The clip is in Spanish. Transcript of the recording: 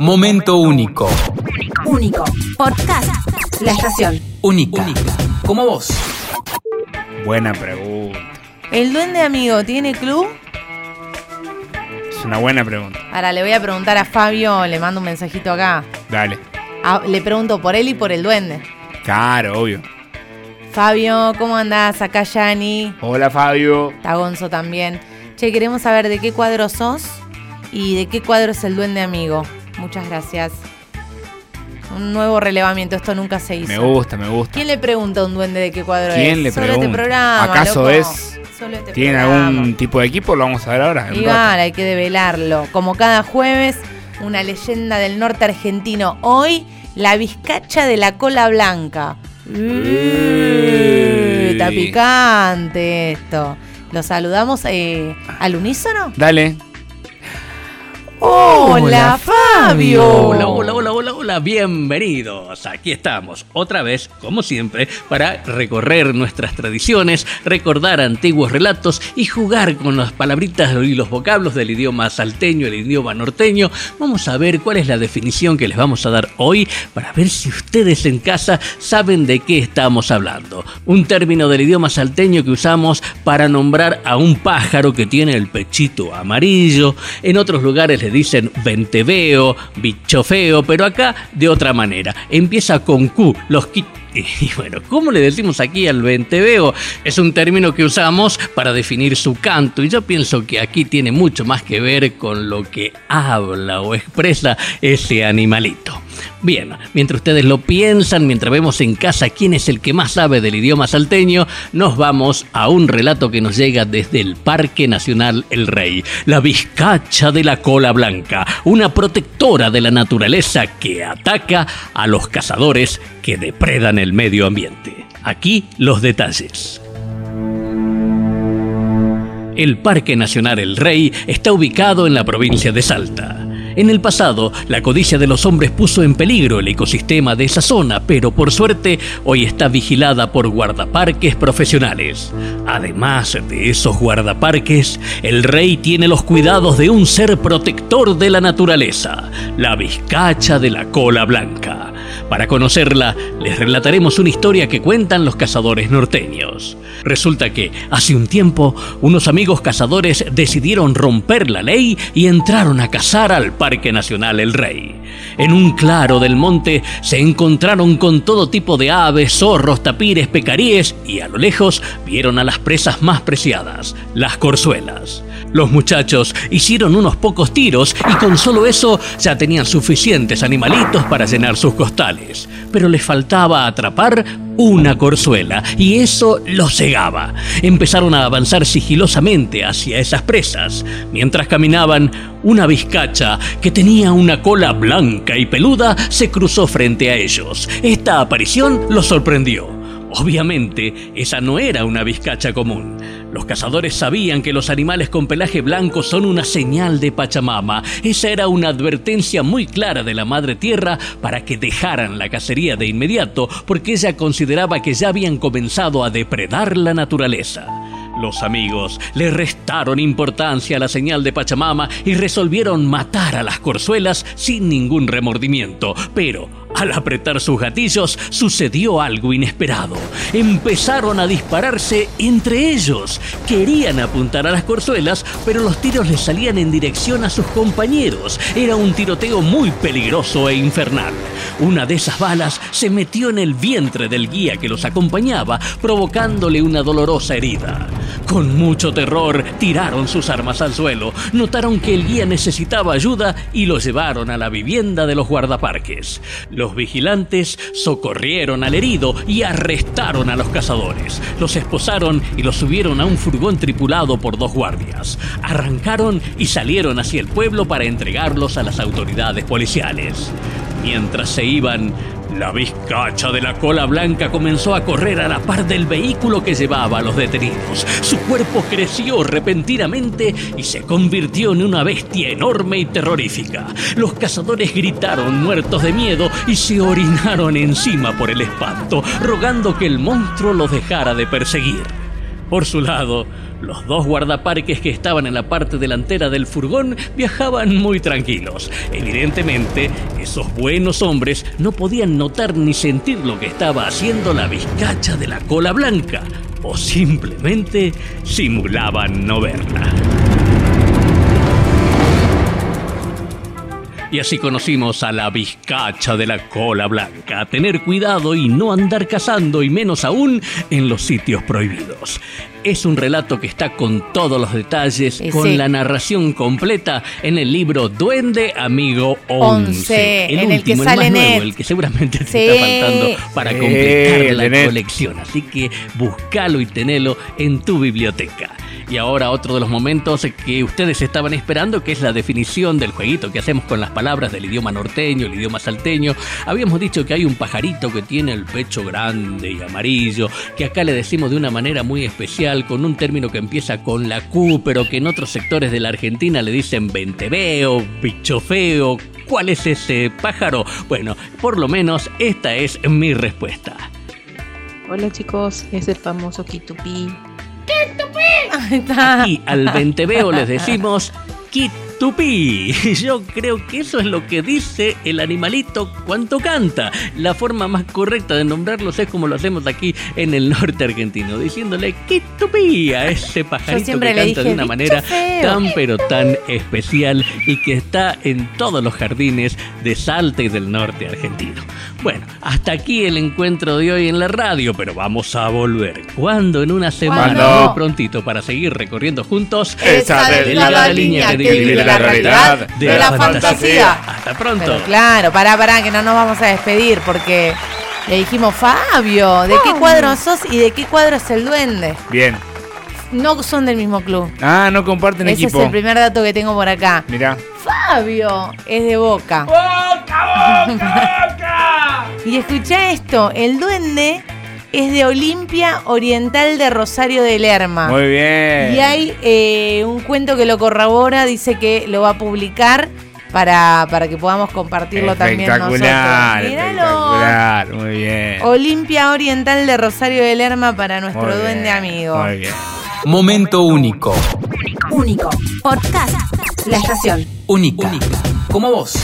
Momento único. Único. Podcast. La estación. Única. Como vos. Buena pregunta. ¿El duende amigo tiene club? Es una buena pregunta. Ahora le voy a preguntar a Fabio, le mando un mensajito acá. Dale. Ah, le pregunto por él y por el duende. Claro, obvio. Fabio, ¿cómo andás? Acá Yani. Hola, Fabio. Está Gonzo también. Che, queremos saber de qué cuadro sos y de qué cuadro es el duende amigo. Muchas gracias. Un nuevo relevamiento, esto nunca se hizo. Me gusta, me gusta. ¿Quién le pregunta a un duende de qué cuadro es? ¿Quién le Solo pregunta? este programa. ¿Acaso loco. es- Solo este ¿Tienen programa. algún tipo de equipo? Lo vamos a ver ahora. Y vale, hay que develarlo. Como cada jueves, una leyenda del norte argentino. Hoy, la vizcacha de la cola blanca. Uh, Está picante esto. Lo saludamos eh, al unísono. Dale. Hola, Fabio. Hola, hola, hola, hola, bienvenidos. Aquí estamos, otra vez, como siempre, para recorrer nuestras tradiciones, recordar antiguos relatos y jugar con las palabritas y los vocablos del idioma salteño, el idioma norteño. Vamos a ver cuál es la definición que les vamos a dar hoy para ver si ustedes en casa saben de qué estamos hablando. Un término del idioma salteño que usamos para nombrar a un pájaro que tiene el pechito amarillo. En otros lugares le dicen venteveo, bicho feo, pero acá de otra manera. Empieza con Q, los qui- y bueno, ¿cómo le decimos aquí al venteveo? Es un término que usamos para definir su canto y yo pienso que aquí tiene mucho más que ver con lo que habla o expresa ese animalito. Bien, mientras ustedes lo piensan, mientras vemos en casa quién es el que más sabe del idioma salteño, nos vamos a un relato que nos llega desde el Parque Nacional El Rey, la vizcacha de la cola blanca, una protectora de la naturaleza que ataca a los cazadores que depredan el medio ambiente. Aquí los detalles. El Parque Nacional El Rey está ubicado en la provincia de Salta. En el pasado, la codicia de los hombres puso en peligro el ecosistema de esa zona, pero por suerte hoy está vigilada por guardaparques profesionales. Además de esos guardaparques, el rey tiene los cuidados de un ser protector de la naturaleza, la vizcacha de la cola blanca. Para conocerla, les relataremos una historia que cuentan los cazadores norteños. Resulta que, hace un tiempo, unos amigos cazadores decidieron romper la ley y entraron a cazar al Parque Nacional El Rey. En un claro del monte se encontraron con todo tipo de aves, zorros, tapires, pecaríes y a lo lejos vieron a las presas más preciadas, las corzuelas. Los muchachos hicieron unos pocos tiros y con solo eso ya tenían suficientes animalitos para llenar sus costales. Pero les faltaba atrapar una corzuela y eso los cegaba. Empezaron a avanzar sigilosamente hacia esas presas. Mientras caminaban, una vizcacha que tenía una cola blanca y peluda se cruzó frente a ellos. Esta aparición los sorprendió. Obviamente, esa no era una vizcacha común. Los cazadores sabían que los animales con pelaje blanco son una señal de Pachamama. Esa era una advertencia muy clara de la Madre Tierra para que dejaran la cacería de inmediato, porque ella consideraba que ya habían comenzado a depredar la naturaleza. Los amigos le restaron importancia a la señal de Pachamama y resolvieron matar a las corzuelas sin ningún remordimiento. Pero al apretar sus gatillos sucedió algo inesperado. Empezaron a dispararse entre ellos. Querían apuntar a las corzuelas, pero los tiros les salían en dirección a sus compañeros. Era un tiroteo muy peligroso e infernal. Una de esas balas se metió en el vientre del guía que los acompañaba, provocándole una dolorosa herida. Con mucho terror tiraron sus armas al suelo, notaron que el guía necesitaba ayuda y lo llevaron a la vivienda de los guardaparques. Los vigilantes socorrieron al herido y arrestaron a los cazadores. Los esposaron y los subieron a un furgón tripulado por dos guardias. Arrancaron y salieron hacia el pueblo para entregarlos a las autoridades policiales. Mientras se iban, la vizcacha de la cola blanca comenzó a correr a la par del vehículo que llevaba a los detenidos. Su cuerpo creció repentinamente y se convirtió en una bestia enorme y terrorífica. Los cazadores gritaron muertos de miedo y se orinaron encima por el espanto, rogando que el monstruo los dejara de perseguir. Por su lado, los dos guardaparques que estaban en la parte delantera del furgón viajaban muy tranquilos. Evidentemente, esos buenos hombres no podían notar ni sentir lo que estaba haciendo la vizcacha de la cola blanca, o simplemente simulaban no verla. Y así conocimos a la vizcacha de la cola blanca. Tener cuidado y no andar cazando, y menos aún en los sitios prohibidos. Es un relato que está con todos los detalles, Y con la narración completa en el libro Duende Amigo 11. Once, el en el que último, sale el más nuevo, el que seguramente te Sí. está faltando para Sí, completar el la colección. Así que búscalo y tenelo en tu biblioteca. Y ahora otro de los momentos que ustedes estaban esperando, que es la definición del jueguito que hacemos con las palabras del idioma norteño, el idioma salteño. Habíamos dicho que hay un pajarito que tiene el pecho grande y amarillo, que acá le decimos de una manera muy especial, con un término que empieza con la Q, pero que en otros sectores de la Argentina le dicen venteveo, bicho feo. ¿Cuál es ese pájaro? Bueno, por lo menos esta es mi respuesta. Hola chicos, es el famoso Kitupí. Ahí está. Y al venteveo les decimos Kitupí. Yo creo que eso es lo que dice el animalito cuando canta. La forma más correcta de nombrarlos es como lo hacemos aquí en el norte argentino, diciéndole Kitupí a ese pajarito que canta dije, de una "Bicho manera feo". tan pero tan especial y que está en todos los jardines de Salta y del norte argentino. Bueno, hasta aquí el encuentro de hoy en la radio, pero vamos a volver. ¿Cuándo? En una semana, ¿Cuándo? muy prontito, para seguir recorriendo juntos Esa Esa delgada línea que divide divide la realidad de la fantasía. Hasta pronto. Pero claro, pará, pará, que no nos vamos a despedir porque le dijimos, Fabio, ¿de qué cuadro sos y de qué cuadro es el duende? Bien. No son del mismo club. Ah, no comparten Ese equipo. es el primer dato que tengo por acá. Mirá. Fabio es de Boca. Y escucha esto, el duende es de Olimpia Oriental de Rosario de Lerma. Muy bien. Y hay eh, un cuento que lo corrobora, dice que lo va a publicar para, para que podamos compartirlo también nosotros. Míralo. espectacular. Muy bien. Olimpia Oriental de Rosario de Lerma para nuestro Muy bien, duende amigo. Muy bien. Momento único. Único. Podcast. La estación. Única. Como vos.